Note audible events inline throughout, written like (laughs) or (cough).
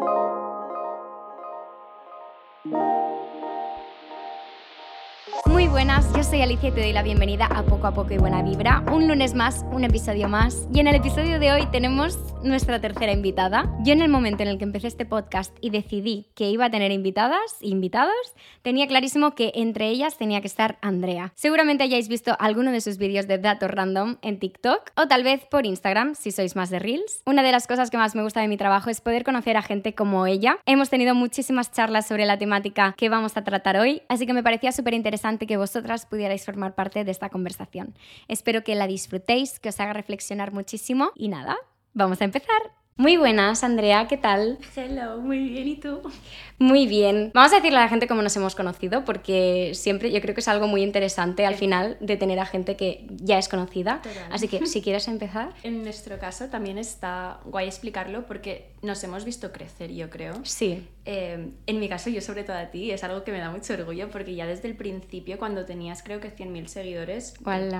Thank you. Muy buenas, yo soy Alicia y te doy la bienvenida a Poco a Poco y Buena Vibra. Un lunes más, un episodio más. Y en el episodio de hoy tenemos nuestra tercera invitada. Yo en el momento en el que empecé este podcast y decidí que iba a tener invitadas e invitados, tenía clarísimo que entre ellas tenía que estar Andrea. Seguramente hayáis visto alguno de sus vídeos de datos random en TikTok o tal vez por Instagram si sois más de Reels. Una de las cosas que más me gusta de mi trabajo es poder conocer a gente como ella. Hemos tenido muchísimas charlas sobre la temática que vamos a tratar hoy, así que me parecía súper interesante que vosotras pudierais formar parte de esta conversación. Espero que la disfrutéis, que os haga reflexionar muchísimo y nada, vamos a empezar. Muy buenas, Andrea, ¿qué tal? Hello, muy bien, ¿y tú? Muy bien. Vamos a decirle a la gente cómo nos hemos conocido, porque siempre yo creo que es algo muy interesante al final de tener a gente que ya es conocida. Así que (laughs) si quieres empezar. En nuestro caso también está guay explicarlo porque nos hemos visto crecer, yo creo. Sí. Eh, en mi caso, yo sobre todo a ti, es algo que me da mucho orgullo porque ya desde el principio, cuando tenías creo que 100.000 seguidores,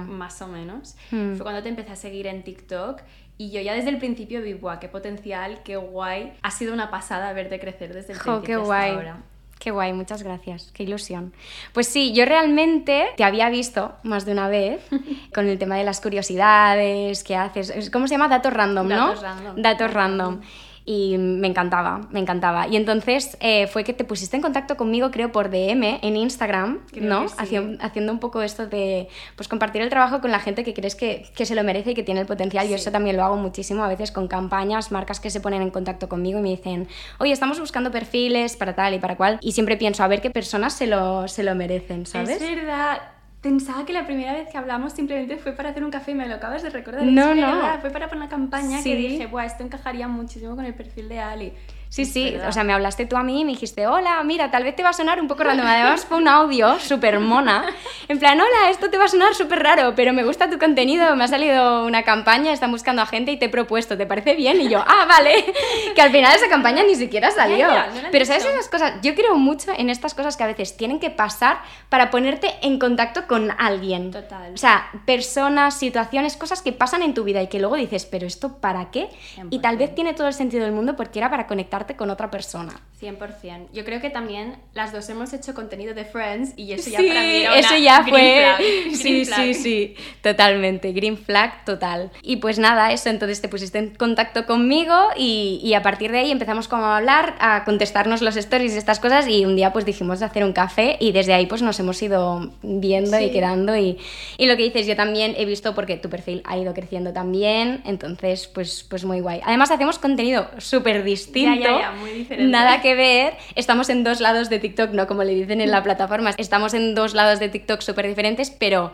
más o menos, hmm. fue cuando te empecé a seguir en TikTok y yo ya desde el principio vi, guau, qué potencial, qué guay. Ha sido una pasada verte crecer desde el principio qué guay. hasta ahora. Qué guay, muchas gracias, qué ilusión. Pues sí, yo realmente te había visto más de una vez (laughs) con el tema de las curiosidades, qué haces, ¿cómo se llama? Datos random, ¿no? Datos random. Datos random y me encantaba, me encantaba. Y entonces eh, fue que te pusiste en contacto conmigo, creo, por DM en Instagram, ¿no? haciendo un poco esto de, pues, compartir el trabajo con la gente que crees que, que se lo merece y que tiene el potencial. Yo eso también lo hago muchísimo, a veces con campañas, marcas que se ponen en contacto conmigo y me dicen, oye, estamos buscando perfiles para tal y para cual. Y siempre pienso, a ver qué personas se lo, se lo merecen, ¿sabes? Es verdad Pensaba que la primera vez que hablamos simplemente fue para hacer un café y me lo acabas de recordar. No, no. Fue para poner una campaña que dije, Buah, esto encajaría muchísimo con el perfil de Ali. Sí, sí, o sea, me hablaste tú a mí y me dijiste, hola, mira, tal vez te va a sonar un poco raro. Además fue un audio súper mona. En plan, hola, esto te va a sonar súper raro, pero me gusta tu contenido, me ha salido una campaña, están buscando a gente y te he propuesto, ¿te parece bien? Y yo, ah, vale. (laughs) Que al final esa campaña ni siquiera salió. pero ¿sabes esas cosas? Yo creo mucho en estas cosas que a veces tienen que pasar para ponerte en contacto con alguien. Total. O sea, personas, situaciones, cosas que pasan en tu vida y que luego dices, pero ¿esto para qué? Y tal vez tiene todo el sentido del mundo porque era para conectar con otra persona. 100%. Yo creo que también las dos hemos hecho contenido de Friends y eso ya sí, para mí eso ya fue... (laughs) sí, sí, sí, totalmente. Green flag total. Y pues nada, eso, entonces te pusiste en contacto conmigo y, y, a partir de ahí empezamos como a hablar, a contestarnos los stories y estas cosas y un día pues dijimos de hacer un café y desde ahí pues nos hemos ido viendo y quedando y, y, lo que dices yo también he visto porque tu perfil ha ido creciendo también, entonces pues, pues muy guay. Además hacemos contenido súper distinto muy. Nada que ver. Estamos en dos lados de TikTok, no como le dicen en la plataforma. Estamos en dos lados de TikTok súper diferentes, pero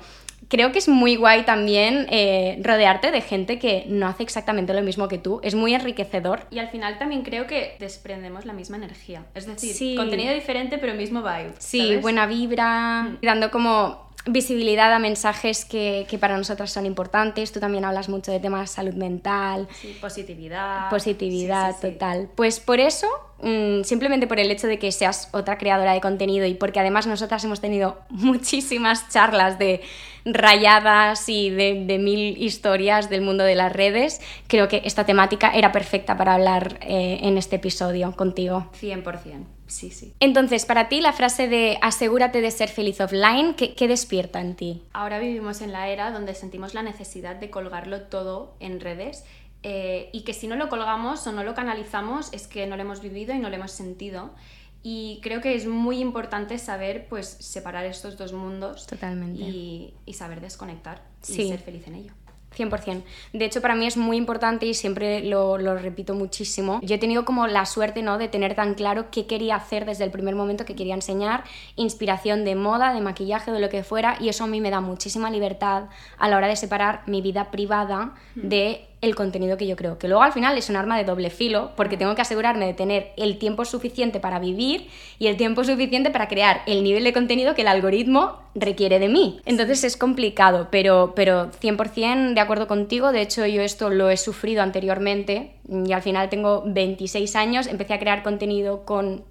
creo que es muy guay también eh, rodearte de gente que no hace exactamente lo mismo que tú. Es muy enriquecedor. Y al final también creo que desprendemos la misma energía. Es decir, contenido diferente, pero mismo vibe. Sí, buena vibra, mm. dando como visibilidad a mensajes que, que, para nosotras son importantes. Tú también hablas mucho de temas de salud mental. Sí, positividad. Positividad, total. Pues por eso, mm, simplemente por el hecho de que seas otra creadora de contenido y porque además nosotras hemos tenido (laughs) muchísimas charlas de rayadas y de, de mil historias del mundo de las redes, creo que esta temática era perfecta para hablar eh, en este episodio contigo. 100%. Sí, sí. Entonces, para ti, la frase de asegúrate de ser feliz offline, ¿qué, ¿qué, despierta en ti? Ahora vivimos en la era donde sentimos la necesidad de colgarlo todo en redes eh, y que si no lo colgamos o no lo canalizamos es que no lo hemos vivido y no lo hemos sentido. Y creo que es muy importante saber pues separar estos dos mundos Totalmente. Y, y saber desconectar y ser feliz en ello. 100%. De hecho, para mí es muy importante y siempre lo, lo, repito muchísimo. Yo he tenido como la suerte ¿no? de tener tan claro qué quería hacer desde el primer momento que quería enseñar, inspiración de moda, de maquillaje, de lo que fuera, y eso a mí me da muchísima libertad a la hora de separar mi vida privada hmm. de el contenido que yo creo. Que luego al final es un arma de doble filo, porque tengo que asegurarme de tener el tiempo suficiente para vivir y el tiempo suficiente para crear el nivel de contenido que el algoritmo requiere de mí. Entonces es complicado, pero, pero 100% de acuerdo contigo. De hecho, yo esto lo he sufrido anteriormente y al final tengo 26 años, empecé a crear contenido con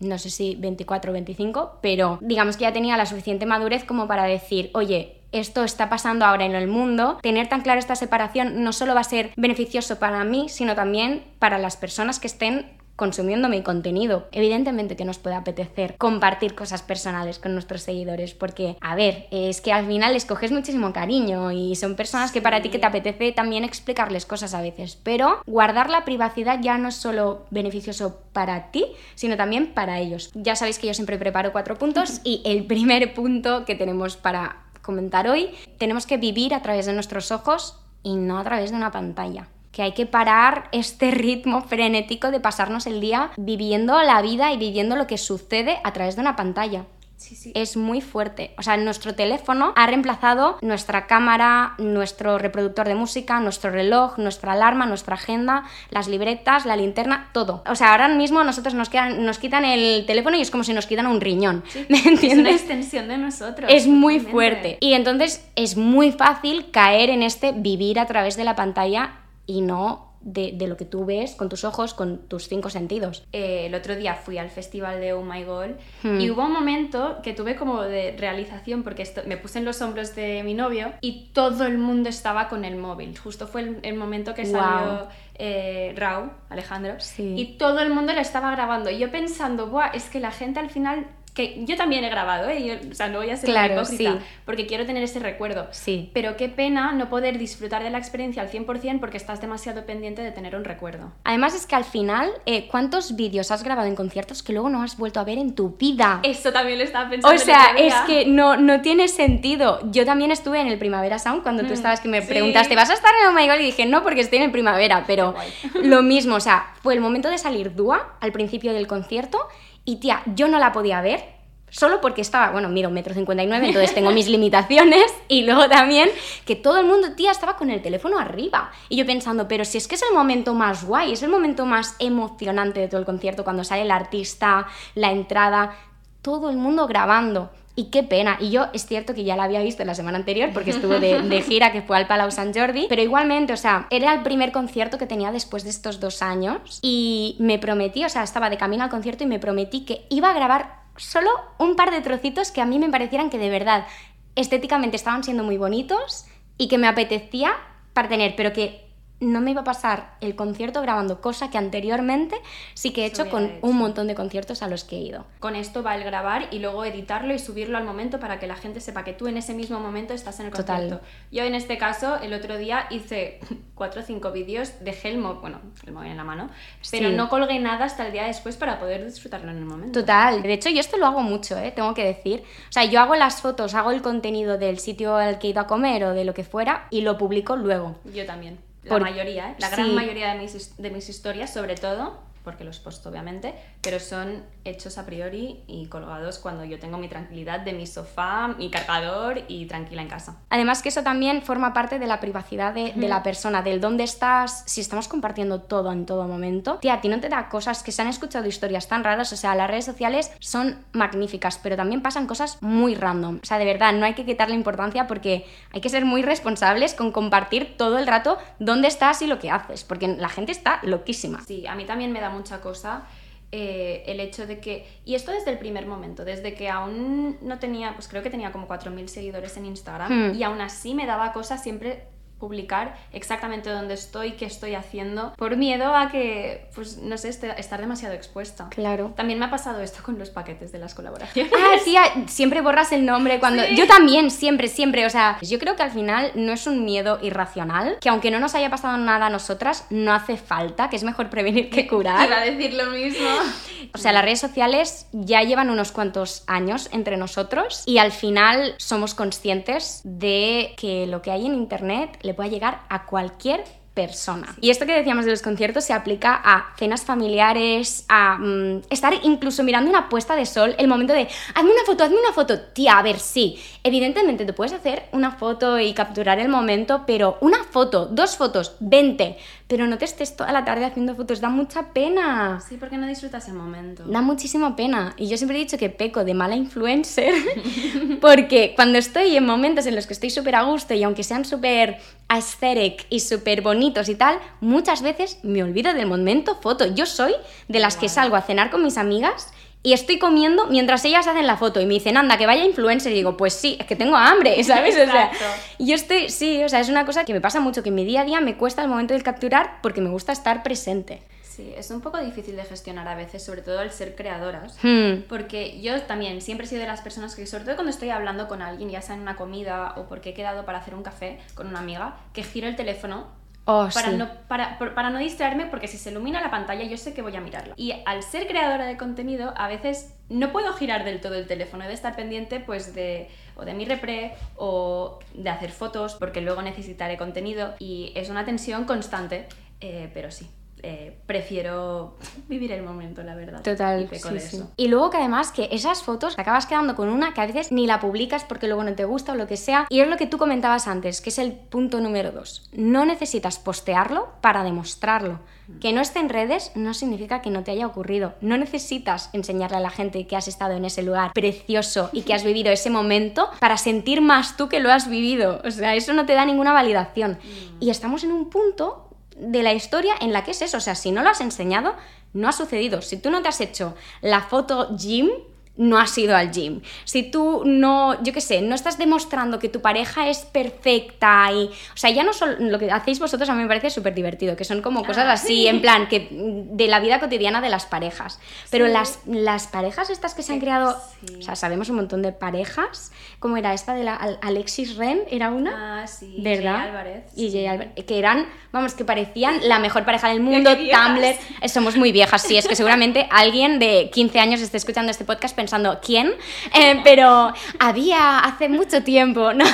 no sé si 24 o 25, pero digamos que ya tenía la suficiente madurez como para decir, oye, esto está pasando ahora en el mundo, tener tan clara esta separación no solo va a ser beneficioso para mí, sino también para las personas que estén consumiendo mi contenido. Evidentemente que nos puede apetecer compartir cosas personales con nuestros seguidores, porque, a ver, es que al final les coges muchísimo cariño y son personas que para ti que te apetece también explicarles cosas a veces, pero guardar la privacidad ya no es solo beneficioso para ti, sino también para ellos. Ya sabéis que yo siempre preparo cuatro puntos (laughs) y el primer punto que tenemos para comentar hoy, tenemos que vivir a través de nuestros ojos y no a través de una pantalla que hay que parar este (laughs) ritmo frenético de pasarnos el día viviendo la vida y viviendo lo que sucede a través de una pantalla. Es muy fuerte. O sea, nuestro teléfono ha reemplazado nuestra cámara, nuestro reproductor de música, nuestro reloj, nuestra alarma, nuestra agenda, las libretas, la linterna, todo. O sea, ahora mismo nosotros nos, quedan, nos quitan el teléfono y es como si nos quitan un riñón. (laughs) ¿Me entiendes? Es una extensión de nosotros. Es muy fuerte. Y entonces es muy fácil caer en este vivir a través de la pantalla y no de, lo que tú ves con tus ojos, con tus cinco sentidos. Eh, el otro día fui al festival de Oh My hmm. y hubo un momento que tuve como de realización porque esto, me puse en los hombros de mi novio y todo el mundo estaba con el móvil. Justo fue el, momento que salió eh, Raúl, Alejandro, y todo el mundo lo estaba grabando. Y yo pensando, Buah, es que la gente al final que yo también he grabado, ¿eh? o sea, no voy a ser claro, hipócrita, porque quiero tener ese recuerdo. Sí. Pero qué pena no poder disfrutar de la experiencia al 100% porque estás demasiado pendiente de tener un recuerdo. Además es que al final, eh, ¿cuántos vídeos has grabado en conciertos que luego no has vuelto a ver en tu vida? Eso también lo estaba pensando. O sea, es que no, no tiene sentido. Yo también estuve en el Primavera Sound cuando tú mm, estabas que me preguntaste, ¿vas a estar en Oh My God? Y dije, no, porque estoy en el Primavera, pero lo mismo, o sea, fue el momento de salir Dúa al principio del concierto y tía, yo no la podía ver solo porque estaba, bueno, mido un metro cincuenta y nueve, entonces tengo mis limitaciones (laughs) y luego también que todo el mundo, tía, estaba con el teléfono arriba y yo pensando, pero si es que es el momento más guay, es el momento más emocionante de todo el concierto cuando sale el artista, la entrada, todo el mundo grabando. Y qué pena. Y yo es cierto que ya la había visto la semana anterior porque estuve de, de, (laughs) gira que fue al Palau Sant Jordi. Pero igualmente, o sea, era el primer concierto que tenía después de estos dos años. Y me prometí, o sea, estaba de camino al concierto y me prometí que iba a grabar solo un par de trocitos que a mí me parecieran que de verdad estéticamente estaban siendo muy bonitos y que me apetecía para tener, pero que no me iba a pasar el concierto grabando cosa que anteriormente sí que he hecho con un montón de conciertos a los que he ido. Con esto va el grabar y luego editarlo y subirlo al momento para que la gente sepa que tú en ese mismo momento estás en el concierto. Yo en este caso, el otro día hice (laughs) cuatro o cinco vídeos, dejé el móvil, bueno, el móvil en la mano, pero no colgué nada hasta el día después para poder disfrutarlo en el momento. Total. De hecho, yo esto lo hago mucho, ¿eh? tengo que decir. O sea, yo hago las fotos, hago el contenido del sitio al que he ido a comer o de lo que fuera y lo publico luego. Yo también la mayoría, ¿eh? la gran mayoría de mis, de mis historias, sobre todo, porque los posto obviamente, pero son hechos a priori y colgados cuando yo tengo mi tranquilidad de mi sofá, mi cargador y tranquila en casa. Además que eso también forma parte de la privacidad de, la persona, del dónde estás, si estamos compartiendo todo en todo momento. Tía, a ti no te da cosas que se han escuchado historias tan raras, o sea, las redes sociales son magníficas, pero también pasan cosas muy random. O sea, de verdad, no hay que quitarle importancia porque hay que ser muy responsables con compartir todo el rato dónde estás y lo que haces, porque la gente está loquísima. Sí, a mí también me da mucha cosa eh, el hecho de que, y esto desde el primer momento, desde que aún no tenía, pues creo que tenía como 4.000 seguidores en Instagram, hmm. y aún así me daba cosa siempre publicar exactamente dónde estoy, qué estoy haciendo, por miedo a que, pues no sé, este, estar demasiado expuesta. Claro. También me ha pasado esto con los paquetes de las colaboraciones. Ah, tía, siempre borras el nombre cuando... Yo también, siempre, siempre. O sea, yo creo que al final no es un miedo irracional, que aunque no nos haya pasado nada a nosotras, no hace falta, que es mejor prevenir que curar. Iba a decir lo mismo. (laughs) O sea, las redes sociales ya llevan unos cuantos años entre nosotros y al final somos conscientes de que lo que hay en Internet le puede llegar a cualquier persona. Y esto que decíamos de los conciertos se aplica a cenas familiares, a mm, estar incluso mirando una puesta de sol, el momento de, hazme una foto, hazme una foto, tía, a ver, sí, evidentemente te puedes hacer una foto y capturar el momento, pero una foto, dos fotos, 20, pero no te estés toda la tarde haciendo fotos, da mucha pena. Sí, porque no disfrutas el momento. Da muchísima pena. Y yo siempre he dicho que peco de mala influencer, (laughs) porque cuando estoy en momentos en los que estoy súper a gusto y aunque sean súper aesthetic y súper bonitos y tal, muchas veces me olvido del momento foto. Yo soy de las que salgo a cenar con mis amigas y estoy comiendo mientras ellas hacen la foto y me dicen, anda, que vaya influencer. Y digo, pues sí, es que tengo hambre, (laughs) ¿sabes? O sea, yo estoy, sí, o sea, es una cosa que me pasa mucho, que en mi día a día me cuesta el momento de capturar porque me gusta estar presente. Sí, es un poco difícil de gestionar a veces, sobre todo al ser creadoras, hmm. porque yo también siempre he sido de las personas que, sobre todo cuando estoy hablando con alguien, ya sea en una comida o porque he quedado para hacer un café con una amiga, que giro el teléfono oh, para, no, para, para, no distraerme, porque si se ilumina la pantalla yo sé que voy a mirarla. Y al ser creadora de contenido, a veces no puedo girar del todo el teléfono, he de estar pendiente pues de o de mi repre o de hacer fotos, porque luego necesitaré contenido y es una tensión constante, eh, pero sí, eh, prefiero vivir el momento, la verdad. Total. Y, y luego que además que esas fotos te acabas quedando con una que a veces ni la publicas porque luego no te gusta o lo que sea. Y es lo que tú comentabas antes, que es el punto número dos. No necesitas postearlo para demostrarlo. Mm. Que no esté en redes no significa que no te haya ocurrido. No necesitas enseñarle a la gente que has estado en ese lugar precioso y que has (laughs) vivido ese momento para sentir más tú que lo has vivido. O sea, eso no te da ninguna validación. Mm. Y estamos en un punto de la historia en la que es eso. O sea, si no lo has enseñado, no ha sucedido. Si tú no te has hecho la foto Jim, no has ido al gym. Si tú no, yo qué sé, no estás demostrando que tu pareja es perfecta y, o sea, ya no solo lo que hacéis vosotros a mí me parece súper divertido, que son como cosas ah, así, en plan, que de la vida cotidiana de las parejas. Pero las, las parejas estas que se han creado, o sea, sabemos un montón de parejas, como era esta de la Alexis Ren, era una, ah, sí, ¿verdad? Jay Álvarez. Y Jay Álvarez, que eran, vamos, que parecían la mejor pareja del (laughs) mundo, Tumblr, somos muy viejas, sí, es que seguramente alguien de 15 años esté escuchando este podcast pensando pensando quién, eh, pero había hace mucho tiempo, ¿no?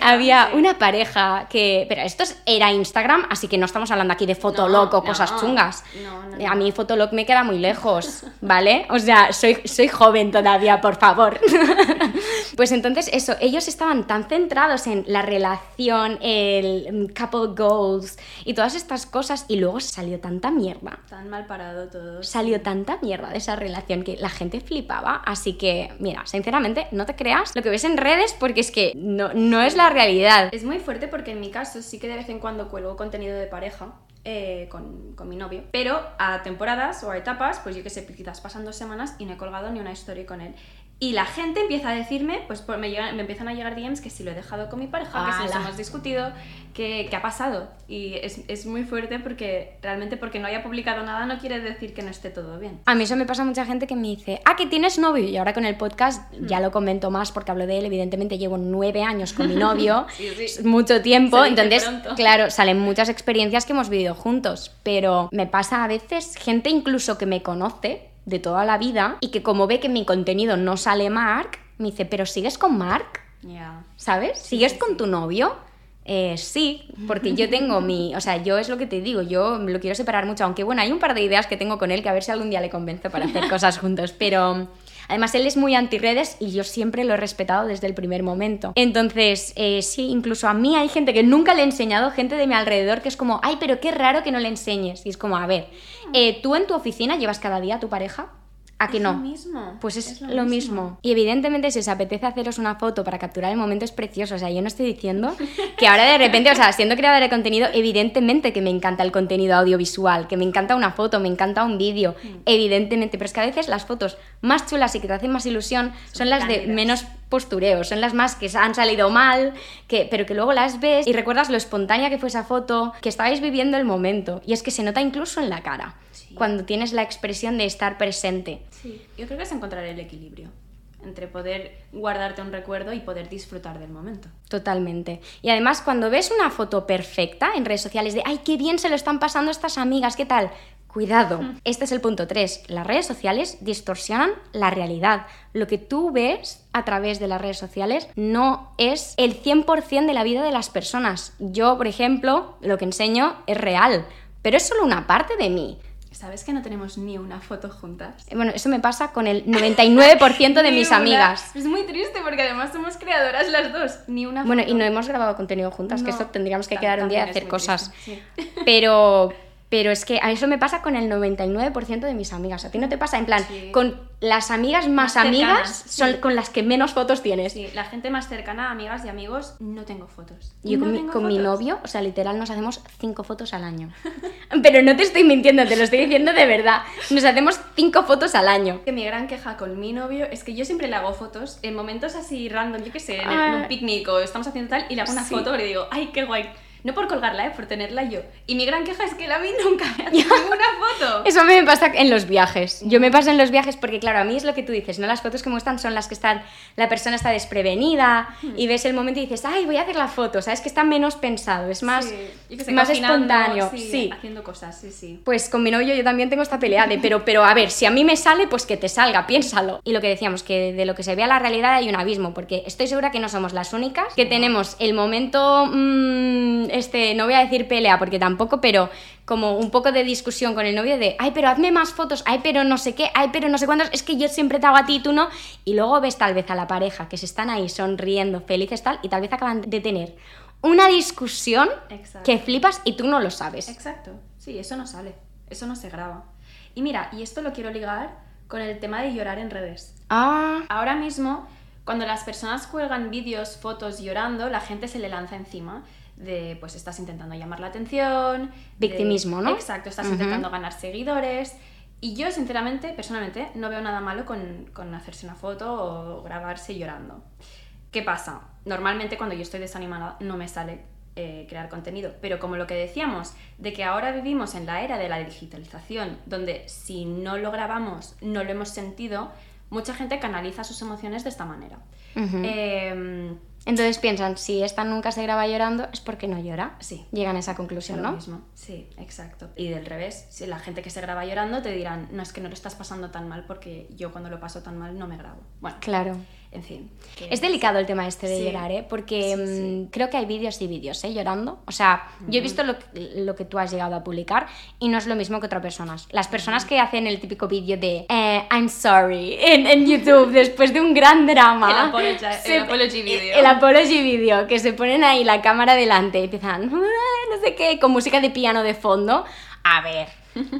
había una pareja que, pero esto era Instagram, así que no estamos hablando aquí de Fotolog o cosas chungas. A mí Fotolog me queda muy lejos, ¿vale? O sea, soy, soy joven todavía, por favor. (laughs) pues entonces eso, ellos estaban tan centrados en la relación, el couple goals y todas estas cosas y luego salió tanta mierda. Tan mal parado todo. Salió tanta mierda de esa relación que la gente flipa Así que, mira, sinceramente, no te creas lo que ves en redes porque es que no, no es la realidad. Es muy fuerte porque en mi caso sí que de vez en cuando cuelgo contenido de pareja. Eh, con, con, mi novio. Pero a temporadas o a etapas, pues yo que sé, quizás pasan dos semanas y no he colgado ni una historia con él. Y la gente empieza a decirme, pues me, me empiezan a llegar DMs que si lo he dejado con mi pareja, que si nos hemos discutido, que, que, ha pasado. Y es, es, muy fuerte porque realmente porque no haya publicado nada no quiere decir que no esté todo bien. A mí eso me pasa a mucha gente que me dice, ah, que tienes novio. Y ahora con el podcast ya lo comento más porque hablo de él. Evidentemente llevo nueve años con mi novio, (laughs) mucho tiempo. Entonces, claro, salen muchas experiencias que hemos vivido juntos. Pero me pasa a veces gente incluso que me conoce de toda la vida y que como ve que mi contenido no sale Mark, me dice, pero ¿sigues con Mark? ¿Sabes? ¿Sigues con tu novio? Eh, sí, porque yo tengo mi, o sea, yo es lo que te digo, yo lo quiero separar mucho, aunque bueno, hay un par de ideas que tengo con él que a ver si algún día le convenzo para hacer cosas juntos, pero Además, él es muy anti-redes y yo siempre lo he respetado desde el primer momento. Entonces, eh, sí, incluso a mí hay gente que nunca le he enseñado, gente de mi alrededor que es como, ay, pero qué raro que no le enseñes. Y es como, a ver, eh, ¿tú en tu oficina llevas cada día a tu pareja? ¿A que no? Lo mismo. Pues es, lo, mismo. Y evidentemente, si os apetece haceros una foto para capturar el momento, es precioso. O sea, yo no estoy diciendo (laughs) que ahora de repente, o sea, siendo creadora de contenido, evidentemente que me encanta el contenido audiovisual, que me encanta una foto, me encanta un vídeo, mm. evidentemente. Pero es que a veces las fotos más chulas y que te hacen más ilusión son, las de menos postureo, son las más que han salido mal, que, pero que luego las ves y recuerdas lo espontánea que fue esa foto, que estabais viviendo el momento. Y es que se nota incluso en la cara cuando tienes la expresión de estar presente. Sí, yo creo que es encontrar el equilibrio entre poder guardarte un recuerdo y poder disfrutar del momento. Totalmente. Y además cuando ves una foto perfecta en redes sociales de, ay, qué bien se lo están pasando estas amigas, ¿qué tal? Cuidado, este es el punto 3. Las redes sociales distorsionan la realidad. Lo que tú ves a través de las redes sociales no es el 100% de la vida de las personas. Yo, por ejemplo, lo que enseño es real, pero es solo una parte de mí. ¿Sabes que no tenemos ni una foto juntas? Eh, bueno, eso me pasa con el 99% de (laughs) mis amigas. Es muy triste porque además somos creadoras las dos. Ni una Bueno, y no hemos grabado contenido juntas, que eso tendríamos que quedar un día a hacer cosas. Pero pero es que a eso me pasa con el 99% de mis amigas. ¿A ti no te pasa? En plan, con las amigas más, amigas son con las que menos fotos tienes. Sí, la gente más cercana, amigas y amigos, no tengo fotos. Yo con, mi, con mi, novio, o sea, literal, nos hacemos cinco fotos al año. (laughs) Pero no te estoy mintiendo, te lo estoy diciendo de verdad. Nos hacemos cinco fotos al año. Que mi gran queja con mi novio es que yo siempre le hago fotos en momentos así random, yo qué sé, en, un picnic o estamos haciendo tal, y le hago una foto y le digo, ay, qué guay No por colgarla, ¿eh? Por tenerla yo. Y mi gran queja es que la mí nunca me hace (laughs) ninguna foto. Eso a mí me pasa en los viajes. Yo me paso en los viajes porque, claro, a mí es lo que tú dices, ¿no? Las fotos que muestran son las que están, la persona está desprevenida hmm. y ves el momento y dices, ay, voy a hacer la foto, ¿sabes? Que está menos pensado, es más, más espontáneo. Sí, haciendo cosas, sí, sí. Pues con mi novio yo también tengo esta pelea de, pero, pero a ver, si a mí me sale, pues que te salga, piénsalo. Y lo que decíamos, que de lo que se ve a la realidad hay un abismo, porque estoy segura que no somos las únicas, que tenemos el momento, mmm, este, no voy a decir pelea, porque tampoco, pero como un poco de discusión con el novio de, ay, pero hazme más fotos, ay, pero no sé qué, ay, pero no sé cuántos, es que yo siempre te hago a ti y tú no. Y luego ves tal vez a la pareja que se están ahí sonriendo, felices tal, y tal vez acaban de tener una discusión que flipas y tú no lo sabes. Exacto, sí, eso no sale, eso no se graba. Y mira, y esto lo quiero ligar con el tema de llorar en redes. Ah. Ahora mismo, cuando las personas cuelgan vídeos, fotos llorando, la gente se le lanza encima de pues estás intentando llamar la atención. Victimismo, ¿no? Exacto, estás intentando ganar seguidores. Y yo, sinceramente, personalmente, no veo nada malo con, con, hacerse una foto o grabarse llorando. ¿Qué pasa? Normalmente cuando yo estoy desanimada no me sale eh, crear contenido, pero como lo que decíamos, de que ahora vivimos en la era de la digitalización, donde si no lo grabamos, no lo hemos sentido, mucha gente canaliza sus emociones de esta manera. Entonces piensan, si esta nunca se graba llorando, es porque no llora. Sí. Llegan a esa conclusión, ¿no? mismo. Sí, exacto. Y del revés, si la gente que se graba llorando te dirán, no es que no lo estás pasando tan mal porque yo cuando lo paso tan mal no me grabo. Bueno. Claro. En fin. Es delicado el tema este de llorar, ¿eh? Porque mm, creo que hay vídeos y vídeos, ¿eh? Llorando. O sea, yo he visto lo, lo, que tú has llegado a publicar y no es lo mismo que otras personas. Las personas que hacen el típico vídeo de eh, I'm sorry en, en, YouTube después de un gran drama. el, apology, el apology video. El apology video, que se ponen ahí la cámara delante y empiezan, no sé qué, con música de piano de fondo. A ver,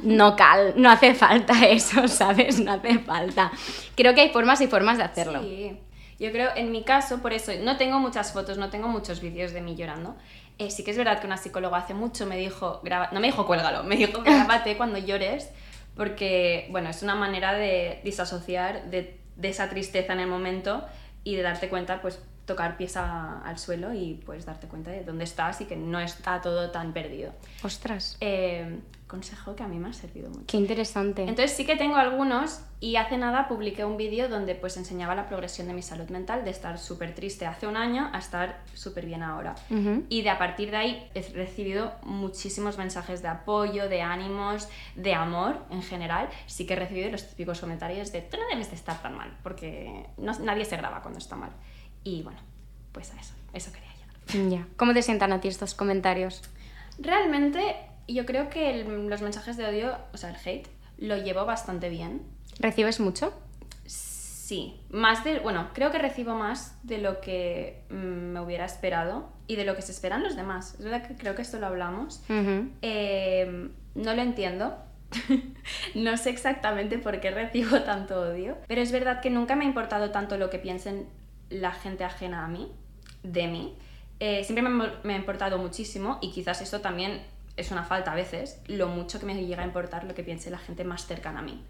no cal, no hace falta (laughs) eso, ¿sabes? No hace falta. Creo que hay formas y formas de hacerlo. Sí. Yo creo, en mi caso, por eso, no tengo muchas fotos, no tengo muchos vídeos de mí llorando. Eh, sí que es verdad que una psicóloga hace mucho me dijo, graba, no me dijo cuélgalo, me dijo (laughs) grábate cuando llores, porque, bueno, es una manera de disasociar de, de esa tristeza en el momento y de darte cuenta, pues, tocar pieza al suelo y pues darte cuenta de dónde estás y que no está todo tan perdido. Ostras. Eh, consejo que a mí me ha servido mucho. Qué interesante. Entonces sí que tengo algunos y hace nada publiqué un vídeo donde pues enseñaba la progresión de mi salud mental de estar súper triste hace un año a estar súper bien ahora. Y de a partir de ahí he recibido muchísimos mensajes de apoyo, de ánimos, de amor en general. Sí que he recibido los típicos comentarios de tú no debes de estar tan mal porque no, nadie se graba cuando está mal. Y bueno, pues a eso, eso quería llegar. Ya. ¿Cómo te sientan a ti estos comentarios? Realmente, yo creo que los mensajes de odio, o sea, el hate, lo llevo bastante bien. ¿Recibes mucho? Sí, más de, bueno, creo que recibo más de lo que mm, me hubiera esperado y de lo que se esperan los demás. Es verdad que creo que esto lo hablamos. Em, no lo entiendo. (laughs) no sé exactamente por qué recibo (laughs) tanto odio, pero es verdad que nunca me ha importado tanto lo que piensen la gente ajena a mí, de mí, eh, siempre me, ha importado muchísimo y quizás esto también es una falta a veces, lo mucho que me llega a importar lo que piense la gente más cercana a mí.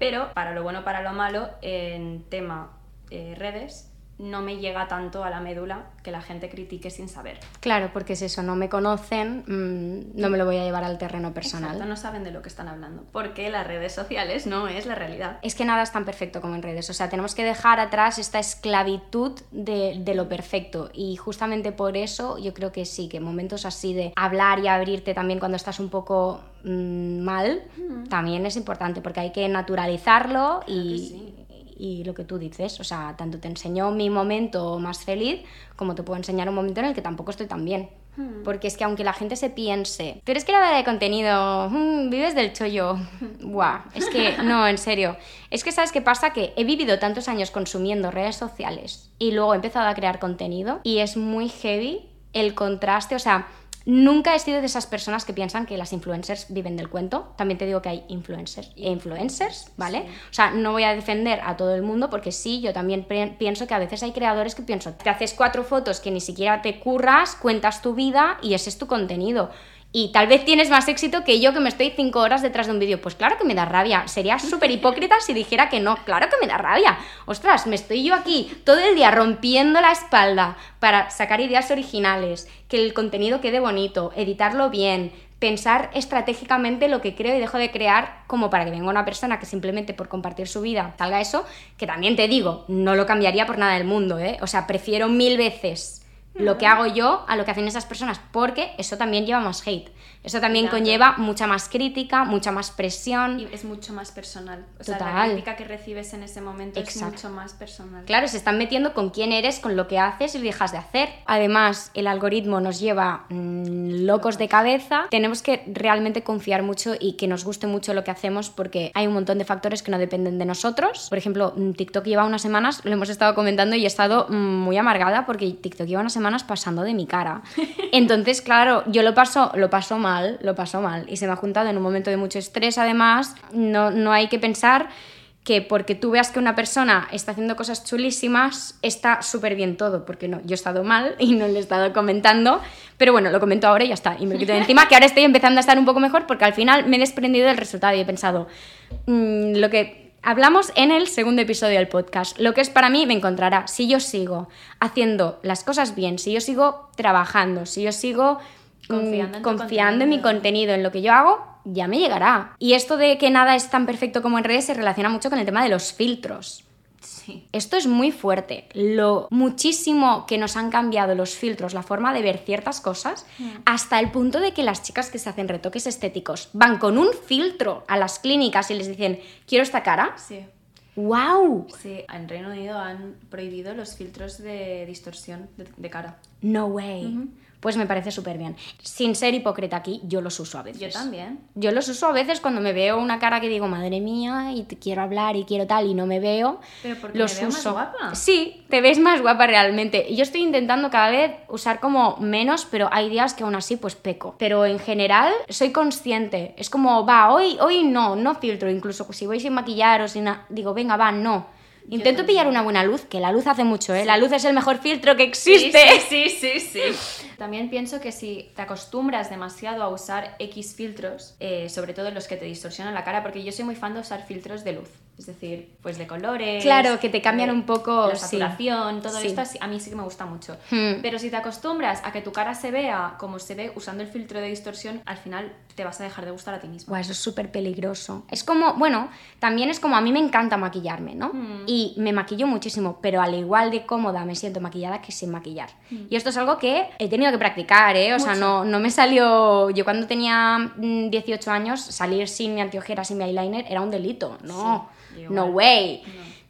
Pero para lo bueno, para lo malo, en tema eh, redes, no me llega tanto a la médula que la gente critique sin saber. Claro, porque es eso, no me conocen, mm, no me lo voy a llevar al terreno personal. Exacto, no saben de lo que están hablando, porque las redes sociales no es la realidad. Es que nada es tan perfecto como en redes, o sea, tenemos que dejar atrás esta esclavitud de, de lo perfecto y justamente por eso yo creo que sí, que momentos así de hablar y abrirte también cuando estás un poco mm, mal, también es importante porque hay que naturalizarlo y y lo que tú dices, o sea, tanto te enseñó mi momento más feliz como te puedo enseñar un momento en el que tampoco estoy tan bien. Hmm. Porque es que aunque la gente se piense, pero es que la de contenido, hmm, vives del chollo, guau, es que no, en serio. Es que sabes qué pasa, que he vivido tantos años consumiendo redes sociales y luego he empezado a crear contenido y es muy heavy el contraste, o sea, Nunca he sido de esas personas que piensan que las influencers viven del cuento. También te digo que hay influencers e influencers, ¿vale? O sea, no voy a defender a todo el mundo porque sí, yo también pienso que a veces hay creadores que pienso, te haces cuatro fotos que ni siquiera te curras, cuentas tu vida y ese es tu contenido. Y tal vez tienes más éxito que yo que me estoy cinco horas detrás de un vídeo. Pues claro que me da rabia. Sería súper hipócrita si dijera que no. Claro que me da rabia. Ostras, me estoy yo aquí todo el día rompiendo la espalda para sacar ideas originales, que el contenido quede bonito, editarlo bien, pensar estratégicamente lo que creo y dejo de crear como para que venga una persona que simplemente por compartir su vida salga eso, que también te digo, no lo cambiaría por nada del mundo, ¿eh? O sea, prefiero mil veces lo que hago yo a lo que hacen esas personas, porque eso también lleva más hate. Eso también conlleva mucha más crítica, mucha más presión. Y es mucho más personal. O sea, la crítica que recibes en ese momento es mucho más personal. Claro, se están metiendo con quién eres, con lo que haces y dejas de hacer. Además, el algoritmo nos lleva mm, locos de cabeza. Tenemos que realmente confiar mucho y que nos guste mucho lo que hacemos porque hay un montón de factores que no dependen de nosotros. Por ejemplo, mm, TikTok lleva unas semanas, lo hemos estado comentando y he estado mm, muy amargada porque TikTok lleva unas semanas pasando de mi cara. (laughs) Entonces, claro, yo lo paso, lo paso mal lo pasó mal. Y se me ha juntado en un momento de mucho estrés, además. No, no hay que pensar que porque tú veas que una persona está haciendo cosas chulísimas, está súper bien todo, porque no, yo he estado mal y no le he estado comentando, pero bueno, lo comento ahora y ya está, y me quito de encima, que ahora estoy empezando a estar un poco mejor porque al final me he desprendido del resultado y he pensado, mm, lo que hablamos en el segundo episodio del podcast, lo que es para mí me encontrará, si yo sigo haciendo las cosas bien, si yo sigo trabajando, si yo sigo confiando, en, mi contenido, en lo que yo hago, ya me llegará. Y esto de que nada es tan perfecto como en redes se relaciona mucho con el tema de los filtros. Sí. Esto es muy fuerte. Lo muchísimo que nos han cambiado los filtros, la forma de ver ciertas cosas, mm. hasta el punto de que las chicas que se hacen retoques estéticos van con un filtro a las clínicas y les dicen, quiero esta cara. Sí. ¡Wow! Sí, en Reino Unido han prohibido los filtros de distorsión de, cara. No way pues me parece súper bien. Sin ser hipócrita aquí, yo los uso a veces. Yo también. Yo los uso a veces cuando me veo una cara que digo, madre mía, y te quiero hablar y quiero tal, y no me veo. Pero porque los me uso. más guapa. Sí, te ves más guapa realmente. Yo estoy intentando cada vez usar como menos, pero hay días que aún así pues peco. Pero en general soy consciente. Es como, va, hoy, hoy no, no filtro. Incluso si voy sin maquillar o sin... Digo, venga, va, no Intento pillar una buena luz, que la luz hace mucho, ¿eh? La luz es el mejor filtro que existe. Sí, sí, sí, sí, (laughs) También pienso que si te acostumbras demasiado a usar X filtros, eh, sobre todo los que te distorsionan la cara, porque yo soy muy fan de usar filtros de luz. Es decir, pues de colores. Claro, que te cambian un poco. La saturación, todo esto a mí sí que me gusta mucho. Hmm. Pero si te acostumbras a que tu cara se vea como se ve usando el filtro de distorsión, al final te vas a dejar de gustar a ti mismo. eso es súper peligroso. Es como, bueno, también es como a mí me encanta maquillarme, ¿no? Hmm. Y me maquillo muchísimo, pero al igual de cómoda me siento maquillada que sin maquillar. Hmm. Y esto es algo que he tenido que practicar, ¿eh? O sea, no, no me salió. Yo cuando tenía 18 mm, años, salir sin mi anteojera, sin mi eyeliner, era un delito, ¿no? No way.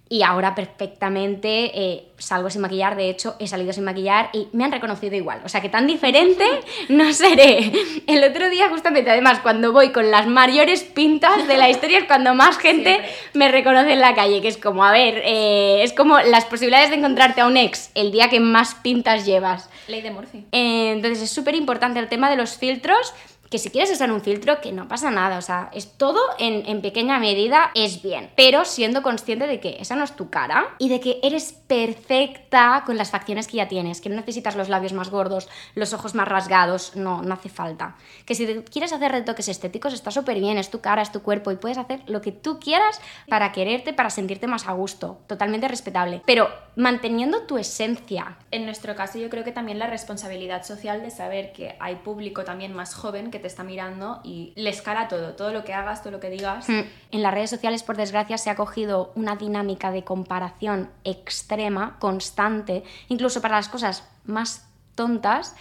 Y ahora perfectamente eh, salgo sin maquillar, de hecho he salido sin maquillar y me han reconocido igual. O sea que tan diferente (laughs) no seré. El otro día justamente, además, cuando voy con las mayores pintas de la historia es cuando más gente me reconoce en la calle, que es como, a ver, eh, es como las posibilidades de encontrarte a un ex el día que más pintas llevas. Ley de Murphy. Eh, entonces es súper importante el tema de los filtros que si quieres usar un filtro, que no pasa nada, o sea, es todo en, en, pequeña medida es bien, pero siendo consciente de que esa no es tu cara y de que eres perfecta con las facciones que ya tienes, que no necesitas los labios más gordos, los ojos más rasgados, no, no hace falta. Que si quieres hacer retoques estéticos está súper bien, es tu cara, es tu cuerpo y puedes hacer lo que tú quieras para quererte, para sentirte más a gusto, totalmente respetable, pero manteniendo tu esencia. En nuestro caso yo creo que también la responsabilidad social de saber que hay público también más joven que te está mirando y le escala todo, todo lo que hagas, todo lo que digas. Hmm. En las redes sociales, por desgracia, se ha cogido una dinámica de comparación extrema, constante, incluso para las cosas más tontas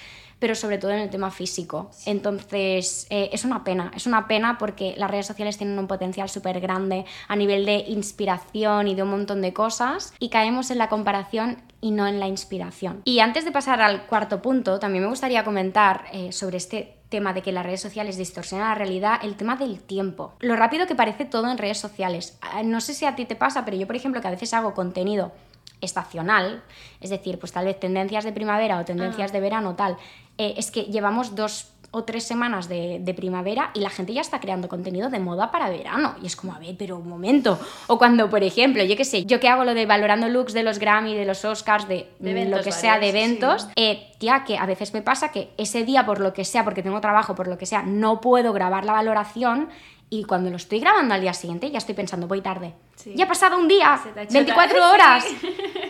pero sobre todo en el tema físico. Entonces, eh, es una pena, es una pena porque las redes sociales tienen un potencial súper grande a nivel de inspiración y de un montón de cosas y caemos en la comparación y no en la inspiración. Y antes de pasar al cuarto punto, también me gustaría comentar eh, sobre este tema de que las redes sociales distorsionan la realidad, el tema del tiempo. Lo rápido que parece todo en redes sociales. Ah, no sé si a ti te pasa, pero yo, por ejemplo, que a veces hago contenido estacional, es decir, pues tal vez tendencias de primavera o tendencias ah. de verano, tal, eh, es que llevamos dos o tres semanas de, de, primavera y la gente ya está creando contenido de moda para verano. Y es como, a ver, pero un momento. O cuando, por ejemplo, yo qué sé, yo que hago lo de valorando looks de los Grammy, de los Oscars, de, lo que sea, de eventos, eh, tía, que a veces me pasa que ese día, por lo que sea, porque tengo trabajo, por lo que sea, no puedo grabar la valoración y cuando lo estoy grabando al día siguiente ya estoy pensando, voy tarde. Ya ha pasado un día, 24 horas.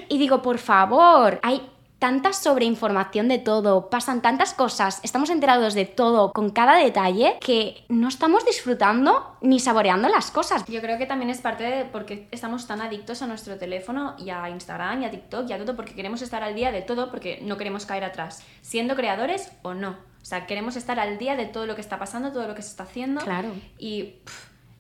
Y digo, por favor, hay tanta sobreinformación de todo, pasan tantas cosas, estamos enterados de todo con cada detalle que no estamos disfrutando ni saboreando las cosas. Yo creo que también es parte de porque estamos tan adictos a nuestro teléfono y a Instagram y a TikTok y a todo porque queremos estar al día de todo porque no queremos caer atrás, siendo creadores o no. O sea, queremos estar al día de todo lo que está pasando, todo lo que se está haciendo. Claro. Y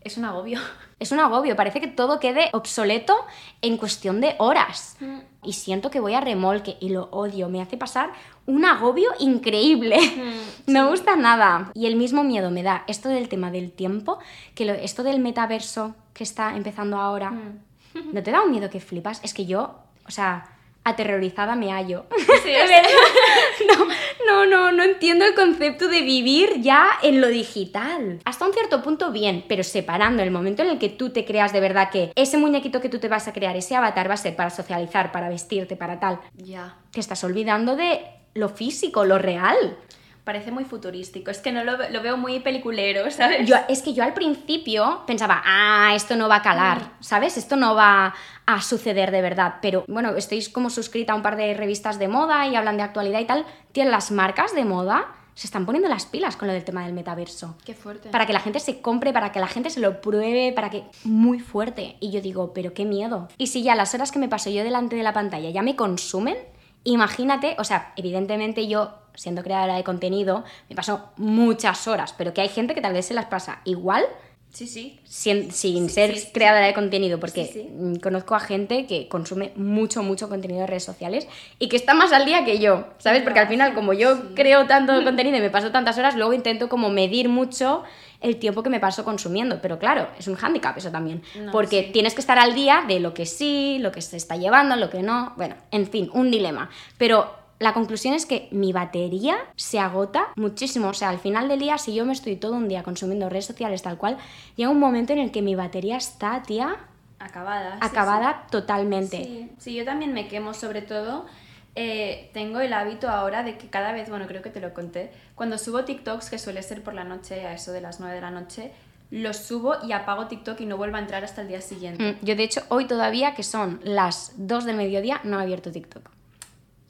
es un agobio. Es un agobio, parece que todo quede obsoleto en cuestión de horas. Mm. Y siento que voy a remolque y lo odio, me hace pasar un agobio increíble. Mm, no (laughs) me gusta nada. Y el mismo miedo me da esto del tema del tiempo, que esto del metaverso que está empezando ahora. Mm. ¿No te da un miedo que flipas? Es que yo, o sea, aterrorizada me hallo. Sí, (laughs) no, no, no, no entiendo el concepto de vivir ya en lo digital. Hasta un cierto punto bien, pero separando el momento en el que tú te creas de verdad que ese muñequito que tú te vas a crear, ese avatar va a ser para socializar, para vestirte, para tal. Ya. Te estás olvidando de lo físico, lo real parece muy futurístico. Es que no lo, lo, veo muy peliculero, (laughs) ¿sabes? Yo, es que yo al principio pensaba, ah, esto no va a calar, mm. ¿sabes? Esto no va a suceder de verdad. Pero bueno, estoy como suscrita a un par de revistas de moda y hablan de actualidad y tal. Tienen las marcas de moda se están poniendo las pilas con lo del tema del metaverso. Qué fuerte. Para que la gente se compre, para que la gente se lo pruebe, para que... Muy fuerte. Y yo digo, pero qué miedo. Y si ya las horas que me paso yo delante de la pantalla ya me consumen, imagínate, o sea, evidentemente yo siendo creadora de contenido, me paso muchas horas, pero que hay gente que tal vez se las pasa igual. Sí, sí. Sin, ser creadora de contenido, porque conozco a gente que consume mucho, mucho contenido de redes sociales y que está más al día que yo, ¿sabes? Porque al final, como yo creo tanto (laughs) contenido y me paso tantas horas, luego intento como medir mucho el tiempo que me paso consumiendo. Pero claro, es un hándicap eso también. porque tienes que estar al día de lo que sí, lo que se está llevando, lo que no. Bueno, en fin, un dilema. Pero la conclusión es que mi batería se agota muchísimo. O sea, al final del día, si yo me estoy todo un día consumiendo redes sociales tal cual, llega un momento en el que mi batería está, tía. Acabada. Acabada totalmente. Sí. sí, yo también me quemo, sobre todo. Eh, tengo el hábito ahora de que cada vez, bueno, creo que te lo conté, cuando subo TikToks, que suele ser por la noche, a eso de las 9 de la noche, los subo y apago TikTok y no vuelvo a entrar hasta el día siguiente. Mm, yo, de hecho, hoy todavía, que son las 2 del mediodía, no he abierto TikTok.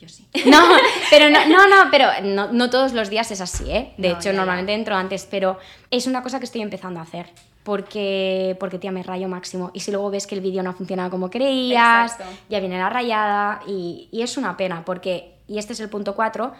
sí. (laughs) No, pero no, no, no pero no, todos los días es así, ¿eh? De hecho, normalmente entro antes, pero es una cosa que estoy empezando a hacer. Porque, porque tía, me rayo máximo. Y si luego ves que el vídeo no ha funcionado como creías, ya viene la rayada. Y, y es una pena, porque, y este es el punto 4,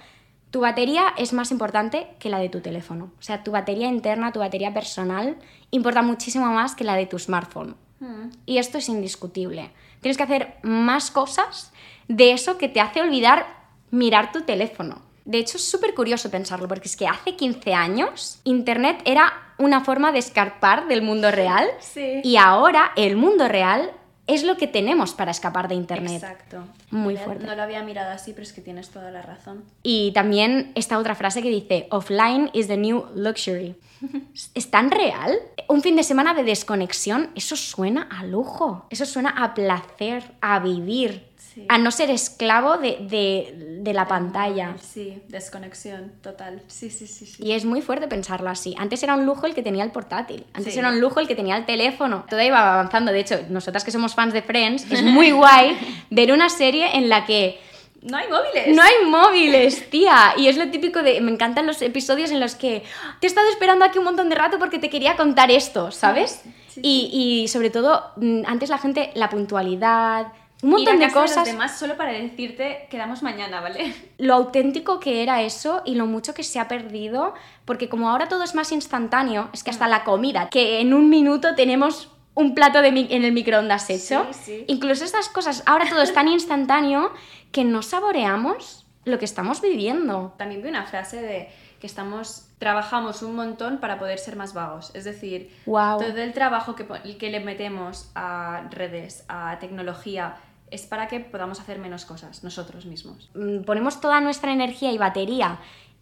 tu batería es más importante que la de tu teléfono. O sea, tu batería interna, tu batería personal, importa muchísimo más que la de tu smartphone. Mm. Y esto es indiscutible. Tienes que hacer más cosas de eso que te hace olvidar mirar tu teléfono. De hecho, es súper curioso pensarlo, porque es que hace 15 años Internet era una forma de escapar del mundo real y ahora el mundo real es lo que tenemos para escapar de Internet. Exacto. Muy fuerte. No lo había mirado así, pero es que tienes toda la razón. Y también esta otra frase que dice, offline is the new luxury. (laughs) ¿Es tan real? Un fin de semana de desconexión, eso suena a lujo, eso suena a placer, a vivir a no ser esclavo de, la pantalla. Sí, desconexión total. Sí, sí, sí, sí, Y es muy fuerte pensarlo así. Antes era un lujo el que tenía el portátil, antes era un lujo el que tenía el teléfono. Todo iba avanzando. De hecho, nosotras que somos fans de Friends, es muy (laughs) guay ver una serie en la que no hay móviles. No hay móviles, tía. Y es lo típico de. Me encantan los episodios en los que te he estado esperando aquí un montón de rato porque te quería contar esto, ¿sabes? Y, y, sobre todo, mm, antes la gente, la puntualidad, un montón de cosas. De los solo para decirte quedamos mañana, ¿vale? (laughs) Lo auténtico que era eso y lo mucho que se ha perdido, porque como ahora todo es más instantáneo, es que hasta mm. la comida, que en un minuto tenemos un plato de en el microondas hecho, incluso estas cosas, ahora todo es tan instantáneo que no saboreamos lo que estamos viviendo. También vi una frase de que estamos trabajamos un montón para poder ser más vagos. Es decir, todo el trabajo que, que le metemos a redes, a tecnología, es para que podamos hacer menos cosas nosotros mismos. Mm, ponemos toda nuestra energía y batería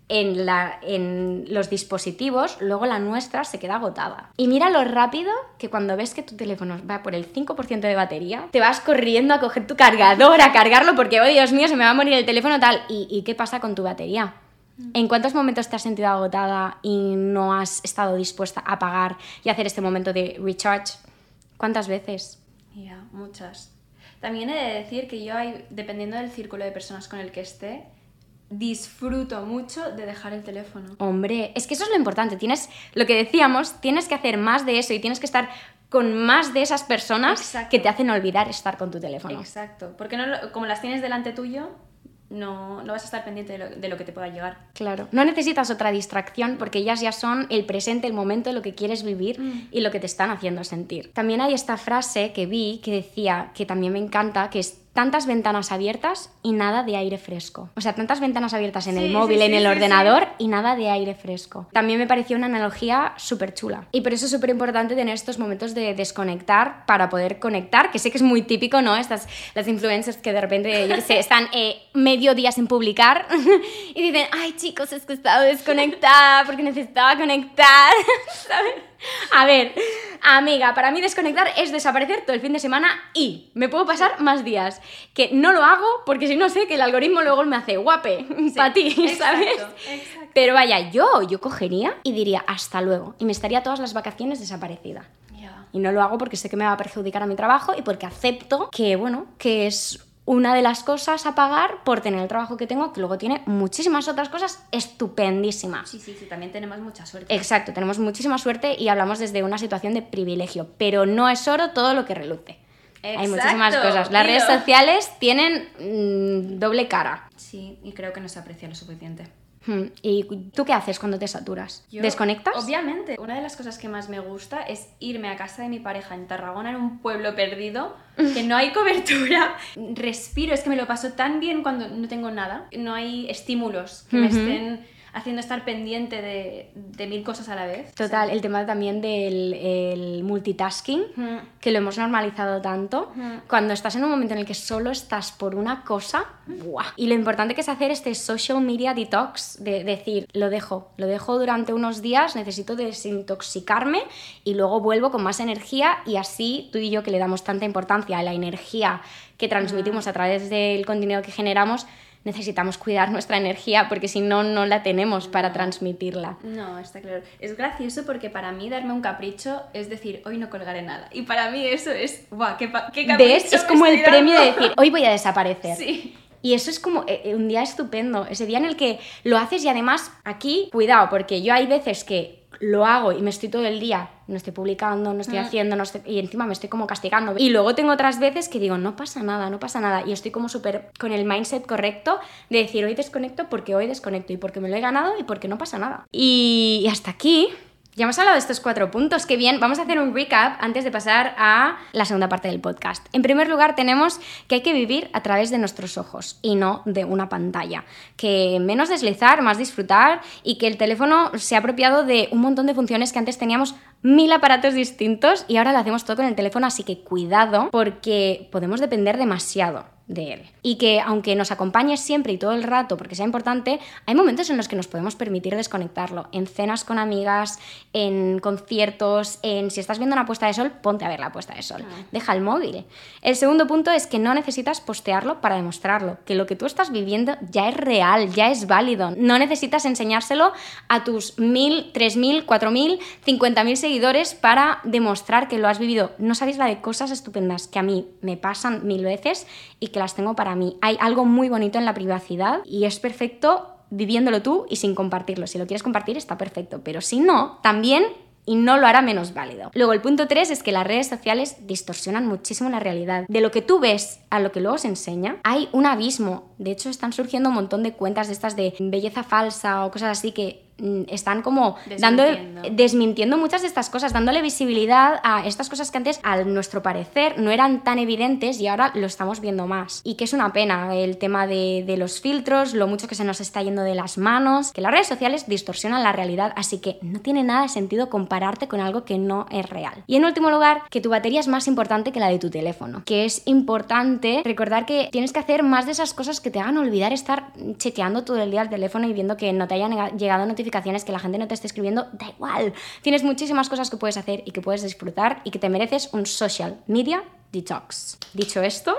en, la, en los dispositivos, luego la nuestra se queda agotada. Y mira lo rápido que cuando ves que tu teléfono va por el 5% de batería, te vas corriendo a coger tu cargador, a cargarlo, porque, oh Dios mío, se me va a morir el teléfono tal. ¿Y, y qué pasa con tu batería? ¿En cuántos momentos te has sentido agotada y no has estado dispuesta a pagar y hacer este momento de recharge? ¿Cuántas veces? Ya, muchas. También he de decir que yo, hay, dependiendo del círculo de personas con el que esté, disfruto mucho de dejar el teléfono. Hombre, es que eso es lo importante. Tienes, lo que decíamos, tienes que hacer más de eso y tienes que estar con más de esas personas que te hacen olvidar estar con tu teléfono. Exacto, porque no, como las tienes delante tuyo, no, no vas a estar pendiente de lo, que te pueda llegar. Claro, no necesitas otra distracción porque ellas ya son el presente, el momento, lo que quieres vivir mm. y lo que te están haciendo sentir. También hay esta frase que vi que decía, que también me encanta, que es tantas ventanas abiertas y nada de aire fresco. O sea, tantas ventanas abiertas en el móvil, en el ordenador y nada de aire fresco. También me pareció una analogía súper chula. Y por eso es súper importante tener estos momentos de desconectar para poder conectar, que sé que es muy típico, ¿no? Estas, las influencers que de repente, yo qué sé, están eh, medio día sin publicar (laughs) y dicen, ay chicos, es que he estado desconectada porque necesitaba conectar, (laughs) ¿sabes? (laughs) A ver, amiga, para mí desconectar es desaparecer todo el fin de semana y me puedo pasar más días. Que no lo hago porque si no sé que el algoritmo luego me hace guape (laughs) para ti, ¿sabes? Pero vaya, yo, yo cogería y diría hasta luego y me estaría todas las vacaciones desaparecida. Y no lo hago porque sé que me va a perjudicar a mi trabajo y porque acepto que, bueno, que es una de las cosas a pagar por tener el trabajo que tengo, que luego tiene muchísimas otras cosas estupendísimas. Sí, sí, sí, también tenemos mucha suerte. Exacto, tenemos muchísima suerte y hablamos desde una situación de privilegio, pero no es oro todo lo que reluce. Hay muchísimas cosas. Las redes sociales tienen mm, doble cara. Sí, y creo que no se aprecia lo suficiente. Hmm, ¿Y tú qué haces cuando te saturas? ¿Desconectas? Obviamente. Una de las cosas que más me gusta es irme a casa de mi pareja en Tarragona, en un pueblo perdido, (laughs) que no hay cobertura. Respiro, es que me lo paso tan bien cuando no tengo nada. No hay estímulos que me estén haciendo estar pendiente de, mil cosas a la vez. Total, el tema también del multitasking, que lo hemos normalizado tanto. Cuando estás en un momento en el que solo estás por una cosa, ¡buah! y lo importante que es hacer este social media detox, de decir, lo dejo, lo dejo durante unos días, necesito desintoxicarme y luego vuelvo con más energía y así tú y yo que le damos tanta importancia a la energía que transmitimos a través del contenido que generamos, necesitamos cuidar nuestra energía porque si no, no la tenemos para transmitirla. No, está claro. Es gracioso porque para mí darme un capricho es decir, hoy no colgaré nada. Y para mí eso es, ¡guau! ¡Qué, qué capricho! ¿Ves? Es como el premio de (laughs) decir, hoy voy a desaparecer. Sí. Y eso es como eh, eh, un día estupendo, ese día en el que lo haces y además aquí, cuidado, porque yo hay veces que lo hago y me estoy todo el día, no estoy publicando, no estoy haciendo, no y encima me estoy como castigando. Y luego tengo otras veces que digo, no pasa nada, no pasa nada. Y estoy como súper con el mindset correcto de decir, hoy desconecto porque hoy desconecto y porque me lo he ganado y porque no pasa nada. Y, y hasta aquí ya hemos hablado de estos cuatro puntos, qué bien. Vamos a hacer un recap antes de pasar a la segunda parte del podcast. En primer lugar, tenemos que hay que vivir a través de nuestros ojos y no de una pantalla. Que menos deslizar, más disfrutar y que el teléfono se ha apropiado de un montón de funciones que antes teníamos mil aparatos distintos y ahora lo hacemos todo con el teléfono, así que cuidado porque podemos depender demasiado de él. Y que aunque nos acompañe siempre y todo el rato porque sea importante, hay momentos en los que nos podemos permitir desconectarlo. En cenas con amigas, en conciertos, en si estás viendo una puesta de sol, ponte a ver la puesta de sol. Deja el móvil. El segundo punto es que no necesitas postearlo para demostrarlo, que lo que tú estás viviendo ya es real, ya es válido. No necesitas enseñárselo a tus mil, tres mil, cuatro mil, cincuenta mil seguidores para demostrar que lo has vivido. No sabéis la de cosas estupendas que a mí me pasan mil veces y que las tengo para mí. Hay algo muy bonito en la privacidad y es perfecto viviéndolo tú y sin compartirlo. Si lo quieres compartir está perfecto, pero si no, también y no lo hará menos válido. Luego, el punto 3 es que las redes sociales distorsionan muchísimo la realidad. De lo que tú ves a lo que luego se enseña, hay un abismo. De hecho, están surgiendo un montón de cuentas de estas de belleza falsa o cosas así que están como dando, desmintiendo muchas de estas cosas, dándole visibilidad a estas cosas que antes, a nuestro parecer, no eran tan evidentes y ahora lo estamos viendo más. Y que es una pena el tema de, de los filtros, lo mucho que se nos está yendo de las manos, que las redes sociales distorsionan la realidad, así que no tiene nada de sentido compararte con algo que no es real. Y en último lugar, que tu batería es más importante que la de tu teléfono, que es importante recordar que tienes que hacer más de esas cosas que te hagan olvidar estar chequeando todo el día el teléfono y viendo que no te hayan llegado notificaciones, que la gente no te esté escribiendo, da igual. Tienes muchísimas cosas que puedes hacer y que puedes disfrutar y que te mereces un social media detox. Dicho esto,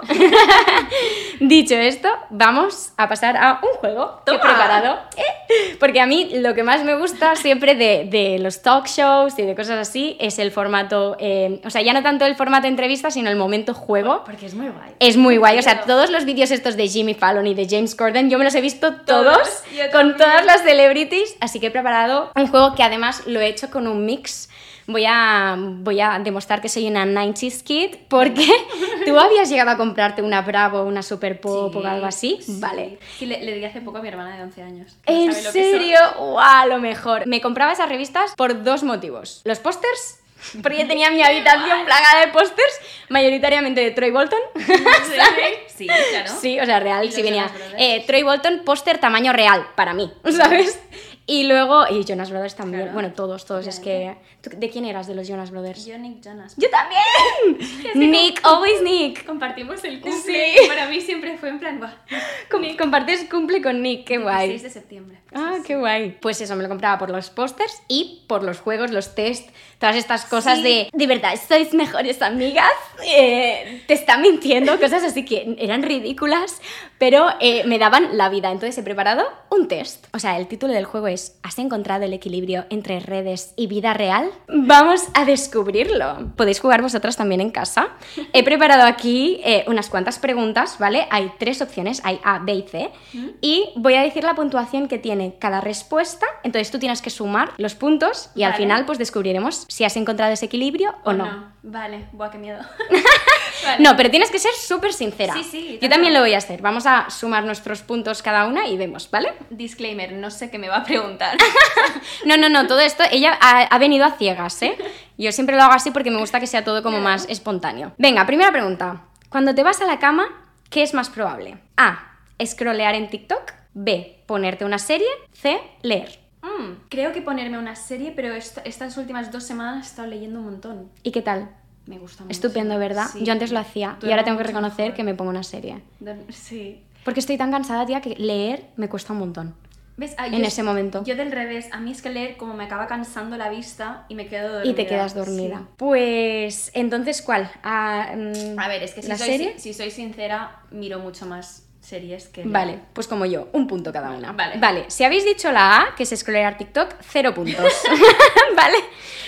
(laughs) dicho esto, vamos a pasar a un juego que he preparado. ¿eh? Porque a mí lo que más me gusta siempre de, de, los talk shows y de cosas así es el formato, eh, o sea, ya no tanto el formato entrevista, sino el momento juego. Porque es muy guay. Es muy guay, o sea, todos los vídeos estos de Jimmy Fallon y de James Corden, yo me los he visto todos, con todas las celebrities, así que he preparado un juego que además lo he hecho con un mix voy a, voy a demostrar que soy una 90s kid porque (laughs) tú habías llegado a comprarte una Bravo, una Super Pop o algo así. Vale. Sí, le, le, di hace poco a mi hermana de 11 años. ¿En serio? ¡Wow! Lo mejor. Me compraba esas revistas por dos motivos. Los pósters (laughs) porque yo tenía mi habitación plagada de pósters, mayoritariamente de Troy Bolton. (laughs) ¿Sabes? Sí, claro. Sí, o sea, real, sí venía. Eh, Troy Bolton, póster tamaño real, para mí, ¿sabes? Y luego, y Jonas Brothers también. Bueno, todos, todos. Es que. ¿De quién eras de los Jonas Brothers? Yo, Nick Jonas. ¡Yo también! (laughs) Nick, always Nick. Compartimos el cumple. Para mí siempre fue en plan, guau. compartes cumple con Nick, qué guay. 6 de septiembre. ah, qué guay. Pues eso, me lo compraba por los pósters y por los juegos, los test, todas estas cosas de. De verdad, sois mejores amigas. Eh, te está mintiendo, cosas así que eran ridículas, pero eh, me daban la vida. Entonces he preparado un test. O sea, el título del juego es ¿Has encontrado el equilibrio entre redes y vida real? Vamos a descubrirlo. Podéis jugar vosotras también en casa. He preparado aquí eh, unas cuantas preguntas, ¿vale? Hay tres opciones, hay A, B y C. Y voy a decir la puntuación que tiene cada respuesta. Entonces tú tienes que sumar los puntos y al final pues descubriremos si has encontrado ese equilibrio o, no. Vale, buah, qué miedo. (laughs) No, pero tienes que ser súper sincera. Sí, sí. Yo también lo voy a hacer. Vamos a sumar nuestros puntos cada una y vemos, ¿vale? Disclaimer, no sé qué me va a preguntar. (laughs) no, no, no, todo esto, ella ha, venido a ciegas, ¿eh? Yo siempre lo hago así porque me gusta que sea todo como más espontáneo. Venga, primera pregunta. Cuando te vas a la cama, ¿qué es más probable? A. Scrollear en TikTok. B. Ponerte una serie. C. Leer. Mm, creo que ponerme una serie, pero estas últimas dos semanas he estado leyendo un montón. ¿Y qué tal? Me gusta mucho. Estupendo, ¿verdad? Yo antes lo hacía y ahora tengo que reconocer que me pongo una serie. Sí. Porque estoy tan cansada, tía, que leer me cuesta un montón. ¿Ves? Ah, en ese momento. Yo del revés, a mí es que leer como me acaba cansando la vista y me quedo dormida. Y te quedas dormida. Pues entonces, ¿cuál? Ah, mm, a ver, es que si, ¿la soy, serie? si soy sincera, miro mucho más series que... Vale, pues como yo, un punto cada una. Vale. Vale, si habéis dicho la A, que es scrollear TikTok, cero puntos. (laughs) (laughs) ¿Vale?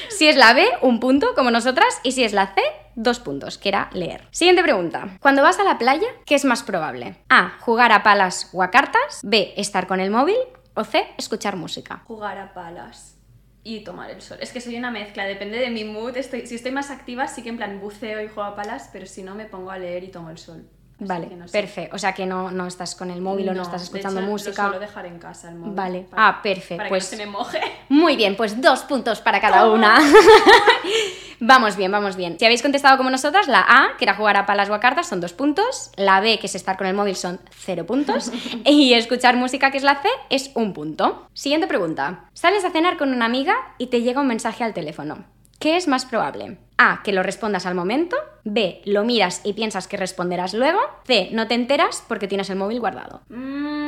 Si es la B, un punto, como nosotras, y si es la C, dos puntos, que era leer. Siguiente pregunta. Cuando vas a la playa, ¿qué es más probable? A, jugar a palas o a cartas. B, estar con el móvil. O C, escuchar música. Jugar a palas y tomar el sol. Es que soy una mezcla, depende de mi mood. Estoy, si estoy más activa, sí que en plan buceo y juego a palas, pero si no, me pongo a leer y tomo el sol. Vale, perfecto. O sea que no, no estás con el móvil o no estás escuchando música. Lo suelo dejar en casa el móvil. Vale. ah, perfecto. Para pues que no se me moje. Muy bien, pues dos puntos para cada una. (laughs) (laughs) Vamos bien, vamos bien. Si habéis contestado como nosotras, la A, que era jugar a palas o a cartas, son dos puntos. La B, que es estar con el móvil, son cero puntos. (laughs) y escuchar música, que es la C, es un punto. Siguiente pregunta. Sales a cenar con una amiga y te llega un mensaje al teléfono. ¿Qué es más probable? A, que lo respondas al momento. B, lo miras y piensas que responderás luego. C, no te enteras porque tienes el móvil guardado. Mmm...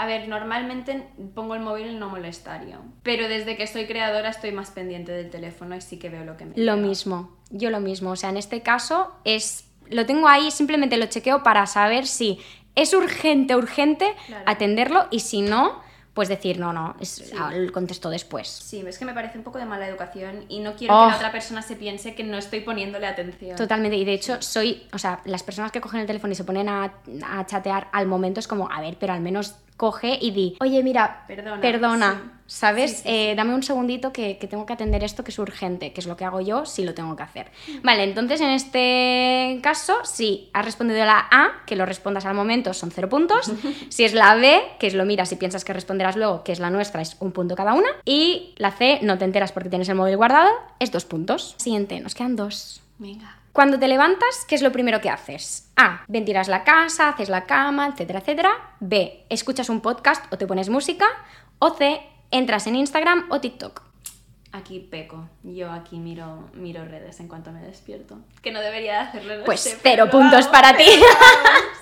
A ver, normalmente pongo el móvil en no molestario, pero desde que soy creadora estoy más pendiente del teléfono y sí que veo lo que me Lo mismo, yo lo mismo, o sea, en este caso es lo tengo ahí, simplemente lo chequeo para saber si es urgente, urgente atenderlo y si no, pues decir, no, no, es, contesto después. Sí, es que me parece un poco de mala educación y no quiero que la oh. otra persona se piense que no estoy poniéndole atención. Totalmente, y de hecho soy, o sea, las personas que cogen el teléfono y se ponen a, a chatear al momento es como, a ver, pero al menos coge y di, oye, mira, perdona, perdona ¿sabes? Eh, dame un segundito que, tengo que atender esto que es urgente, que es lo que hago yo si lo tengo que hacer. Vale, entonces en este caso, si has respondido la A, que lo respondas al momento, son cero puntos. (laughs) si es la B, que es lo miras y piensas que responderás luego, que es la nuestra, es un punto cada una. Y la C, no te enteras porque tienes el móvil guardado, es dos puntos. Siguiente, nos quedan dos. Venga. Cuando te levantas, ¿qué es lo primero que haces? A. Ventilas la casa, haces la cama, etcétera, etcétera. B. Escuchas un podcast o te pones música. O C entras en Instagram o TikTok. Aquí peco. Yo aquí miro, miro redes en cuanto me despierto. Que no debería hacerlo. pues cero puntos para ti.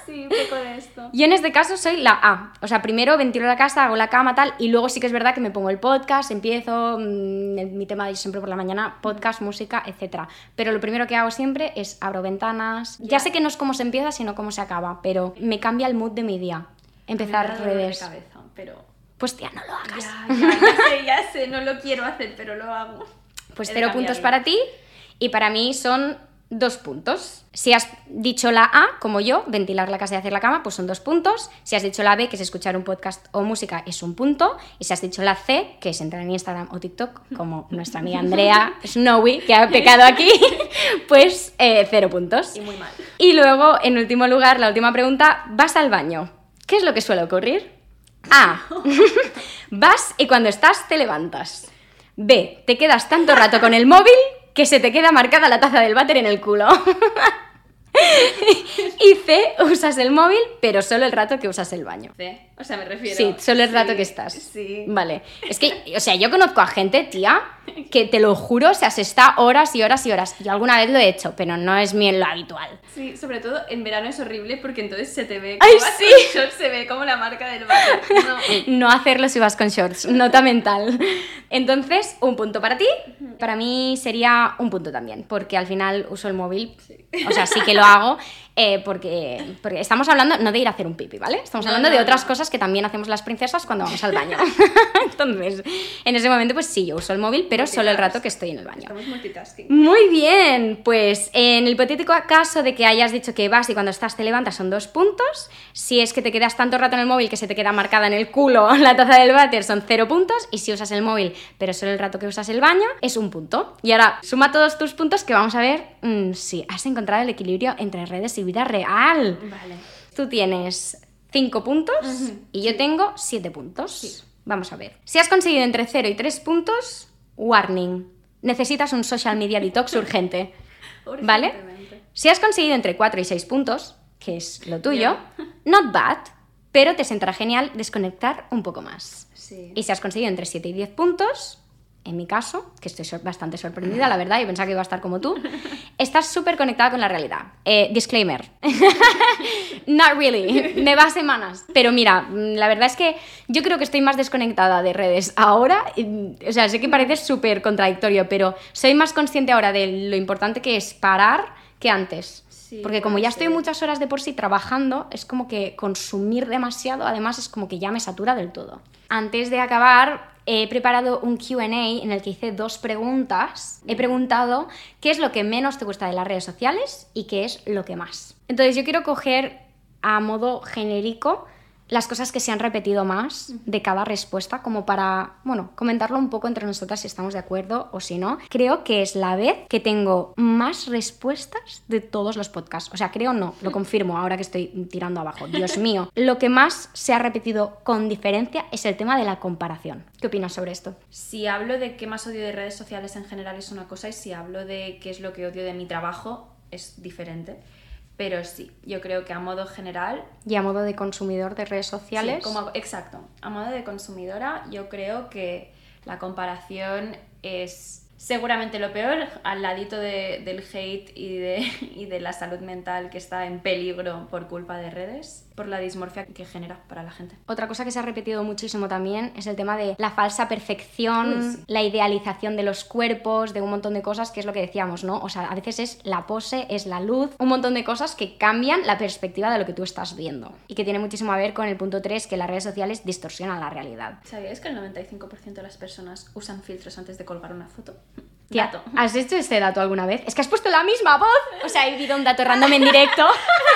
Sí, peco de esto. Yo en este caso soy la A. O sea, primero ventilo la casa, hago la cama, tal, y luego sí que es verdad que me pongo el podcast, empiezo mm, mi tema de siempre por la mañana, podcast, música, etc. Pero lo primero que hago siempre es abro ventanas. Ya, sé que no es cómo se empieza, sino cómo se acaba, pero me cambia el mood de mi día. Empezar redes. De cabeza, pero pues tía, no lo hagas. Ya, ya, sé, ya sé, no lo quiero hacer, pero lo hago. Pues cero puntos para ti y para mí son dos puntos. Si has dicho la A, como yo, ventilar la casa y hacer la cama, pues son dos puntos. Si has dicho la B, que es escuchar un podcast o música, es un punto. Y si has dicho la C, que es entrar en Instagram o TikTok, como (laughs) nuestra amiga Andrea Snowy, que ha pecado aquí, (laughs) pues eh, cero puntos. Y muy mal. Y luego, en último lugar, la última pregunta, ¿vas al baño? ¿Qué es lo que suele ocurrir? A. (laughs) Vas y cuando estás te levantas. B. Te quedas tanto rato con el móvil que se te queda marcada la taza del váter en el culo. (laughs) y C, usas el móvil, pero solo el rato que usas el baño. C, o sea, me refiero. Sí, solo el rato que estás. Sí. Vale. Es que, o sea, yo conozco a gente, tía, que te lo juro, o sea, se está horas y horas y horas. Yo alguna vez lo he hecho, pero no es mi lo habitual. Sí, sobre todo en verano es horrible porque entonces se te ve como ¡Ay, sí! se ve como la marca del váter. No. (laughs) no hacerlo si vas con shorts, nota mental. Entonces, un punto para ti. Para mí sería un punto también, porque al final uso el móvil. O sea, sí que lo hago (laughs) eh, porque, porque estamos hablando no de ir a hacer un pipi, ¿vale? Estamos hablando de otras cosas que también hacemos las princesas cuando vamos al baño. (laughs) Entonces, en ese momento, pues sí, yo uso el móvil, pero solo el rato que estoy en el baño. Estamos multitasking. Muy bien, pues en el hipotético caso de que hayas dicho que vas y cuando estás te levantas son dos puntos. Si es que te quedas tanto rato en el móvil que se te queda marcada en el culo (laughs) la taza del váter, son cero puntos. Y si usas el móvil, pero solo el rato que usas el baño, es un punto. Y ahora, suma todos tus puntos que vamos a ver mm, si has encontrado el equilibrio entre redes y vida real. Vale. Tú tienes 5 puntos y yo tengo 7 puntos. Vamos a ver. Si has conseguido entre 0 y 3 puntos, warning. Necesitas un social media detox (laughs) urgente. ¿Vale? Si has conseguido entre 4 y 6 puntos, que es lo tuyo, (laughs) not bad, pero te sentará genial desconectar un poco más. Y si has conseguido entre 7 y 10 puntos, en mi caso, que estoy bastante sorprendida, la verdad, y pensaba que iba a estar como tú, (laughs) estás súper conectada con la realidad. Eh, disclaimer. (laughs) Not really. Me va semanas. Pero mira, mm, la verdad es que yo creo que estoy más desconectada de redes ahora. O sea, sé que parece súper contradictorio, pero soy más consciente ahora de lo importante que es parar que antes. Porque como ya estoy muchas horas de por sí trabajando, es como que consumir demasiado, además es como que ya me satura del todo. Antes de acabar, he preparado un QA en el que hice dos preguntas. He preguntado qué es lo que menos te gusta de las redes sociales y qué es lo que más. Entonces yo quiero coger a modo genérico las cosas que se han repetido más de cada respuesta, como para, bueno, comentarlo un poco entre nosotras si estamos de acuerdo o si no. Creo que es la vez que tengo más respuestas de todos los podcasts. O sea, creo no, lo confirmo ahora que estoy tirando abajo. Dios (laughs) mío. Lo que más se ha repetido con diferencia es el tema de la comparación. ¿Qué opinas sobre esto? Si hablo de qué más odio de redes sociales en general es una cosa y si hablo de qué es lo que odio de mi trabajo es diferente. Pero sí, yo creo que a modo general... Y a modo de consumidor de redes sociales. como, exacto, a modo de consumidora yo creo que la comparación es seguramente lo peor, al ladito del hate y de, (laughs) y de la salud mental que está en peligro por culpa de redes, por la dismorfia que genera para la gente. Otra cosa que se ha repetido muchísimo también es el tema de la falsa perfección, la idealización de los cuerpos, de un montón de cosas, que es lo que decíamos, ¿no? O sea, a veces es la pose, es la luz, un montón de cosas que cambian la perspectiva de lo que tú estás viendo. Y que tiene muchísimo a ver con el punto 3, que las redes sociales distorsionan la realidad. ¿Sabías que el 95% de las personas usan filtros antes de colgar una foto? Dato. ¿Has hecho este dato alguna vez? Es que has puesto la misma voz. (laughs) O sea, he vivido un dato random en directo.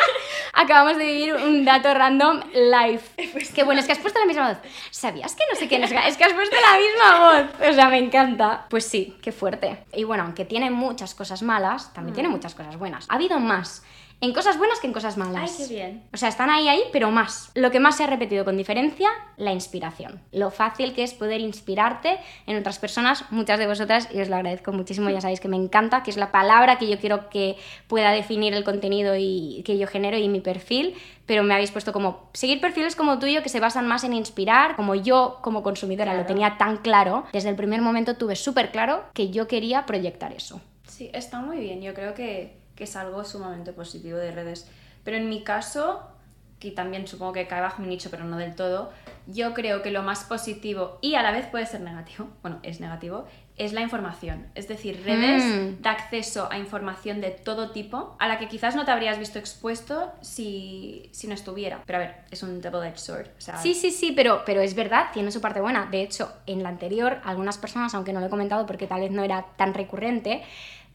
(laughs) Acabamos de vivir un dato random live. (laughs) Qué bueno, es que has puesto la misma voz. ¿Sabías que no sé quién es? Es que has puesto la misma voz. O sea, me encanta. Pues sí, qué fuerte. Y bueno, aunque tiene muchas cosas malas, también tiene mm. muchas cosas buenas. Ha habido más en cosas buenas que en cosas malas. Ay, qué bien. O sea, están ahí, ahí, pero más. Lo que más se ha repetido con diferencia, la inspiración. Lo fácil que es poder inspirarte en otras personas, muchas de vosotras, y os lo agradezco muchísimo, ya sabéis que me encanta, que es la palabra que yo quiero que pueda definir el contenido y que yo genero y mi perfil, pero me habéis puesto como seguir perfiles como tuyo que se basan más en inspirar, como yo como consumidora lo tenía tan claro, desde el primer momento tuve súper claro que yo quería proyectar eso. Sí, está muy bien, yo creo que que es algo sumamente positivo de redes. Pero en mi caso, que también supongo que cae bajo mi nicho, pero no del todo, yo creo que lo más positivo y a la vez puede ser negativo, (laughs) bueno, es negativo, es la información. Es decir, redes mm. da acceso a información de todo tipo a la que quizás no te habrías visto expuesto si, si no estuviera. Pero a ver, es un double-edged sword. Sí, sí, sí, pero, pero es verdad, tiene su parte buena. De hecho, en la anterior, algunas personas, aunque no lo he comentado porque tal vez no era tan recurrente,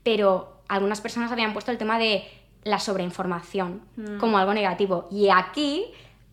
pero algunas personas habían puesto el tema de la sobreinformación mm. como algo negativo. Y aquí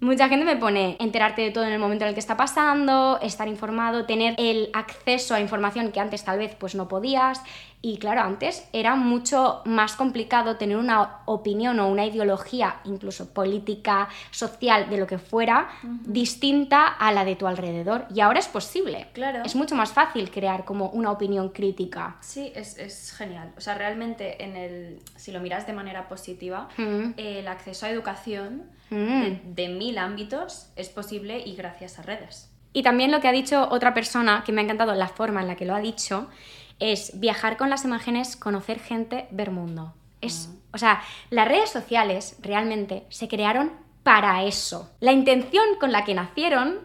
Mucha gente me pone enterarte de todo en el momento en el que está pasando, estar informado, tener el acceso a información que antes tal vez pues no podías. Y claro, antes era mucho más complicado tener una opinión o una ideología, incluso política, social, de lo que fuera, distinta a la de tu alrededor. Y ahora es posible. Claro. Es mucho más fácil crear como una opinión crítica. Sí, es, es genial. O sea, realmente en el, si lo miras de manera positiva, el acceso a educación Mm. de, mil ámbitos es posible y gracias a redes. Y también lo que ha dicho otra persona, que me ha encantado la forma en la que lo ha dicho, es viajar con las imágenes, conocer gente, ver mundo. Es. O sea, las redes sociales realmente se crearon para eso. La intención con la que nacieron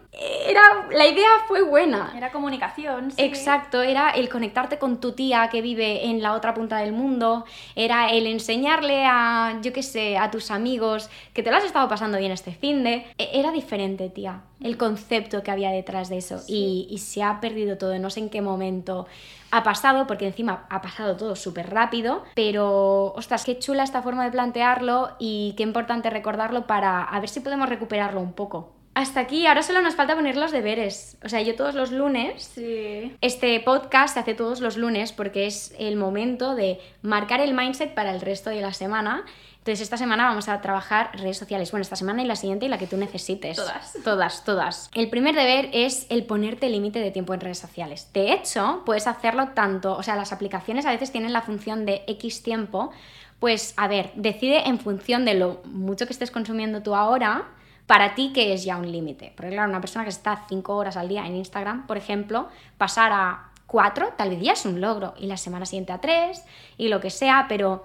era la idea fue buena. Era comunicación. Exacto, era el conectarte con tu tía que vive en la otra punta del mundo, era el enseñarle a, yo qué sé, a tus amigos que te lo has estado pasando bien este fin de. E, era diferente, tía, el concepto que había detrás de eso y, y se ha perdido todo, no sé en qué momento ha pasado, porque encima ha pasado todo súper rápido, pero ostras, qué chula esta forma de plantearlo y qué importante recordarlo para a ver si podemos recuperarlo un poco. Hasta aquí, ahora solo nos falta poner los deberes. O sea, yo todos los lunes, sí. este podcast se hace todos los lunes porque es el momento de marcar el mindset para el resto de la semana entonces, esta semana vamos a trabajar redes sociales. Bueno, esta semana y la siguiente y la que tú necesites. Todas. Todas, todas. El primer deber es el ponerte límite de tiempo en redes sociales. De hecho, puedes hacerlo tanto, o sea, las aplicaciones a veces tienen la función de X tiempo. Pues, a ver, decide en función de lo mucho que estés consumiendo tú ahora, para ti que es ya un límite. Porque claro, una persona que está 5 horas al día en Instagram, por ejemplo, pasar a 4 tal vez ya es un logro y la semana siguiente a 3 y lo que sea, pero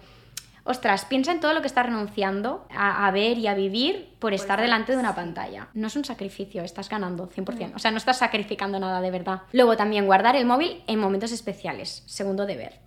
ostras, piensa en todo lo que estás renunciando a, ver y a vivir por pues estar delante de una pantalla. No es un sacrificio, estás ganando 100%. O sea, no estás sacrificando nada de verdad. Luego también guardar el móvil en momentos especiales, segundo deber.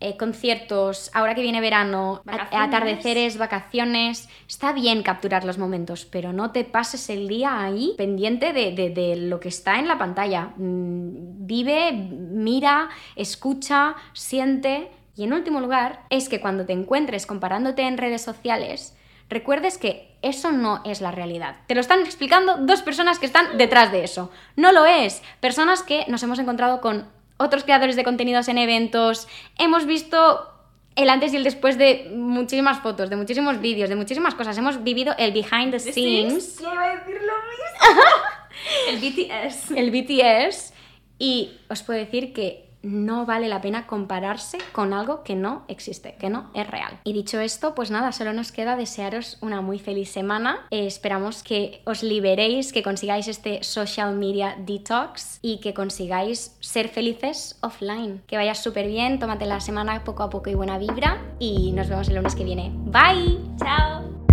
Eh, conciertos, ahora que viene verano, atardeceres, vacaciones. Está bien capturar los momentos, pero no te pases el día ahí pendiente de, de lo que está en la pantalla. Mm, vive, mira, escucha, siente y en último lugar, es que cuando te encuentres comparándote en redes sociales, recuerdes que eso no es la realidad. Te lo están explicando dos personas que están detrás de eso. No lo es. Personas que nos hemos encontrado con otros creadores de contenidos en eventos, hemos visto el antes y el después de muchísimas fotos, de muchísimos vídeos, de muchísimas cosas. Hemos vivido el behind the scenes. decir lo mismo. (laughs) el BTS. El BTS. Y os puedo decir que no vale la pena compararse con algo que no existe, que no es real. Y dicho esto, pues nada, solo nos queda desearos una muy feliz semana. Eh, esperamos que os liberéis, que consigáis este social media detox y que consigáis ser felices offline. Que vayas súper bien, tómate la semana poco a poco y buena vibra y nos vemos el lunes que viene. Bye. Chao.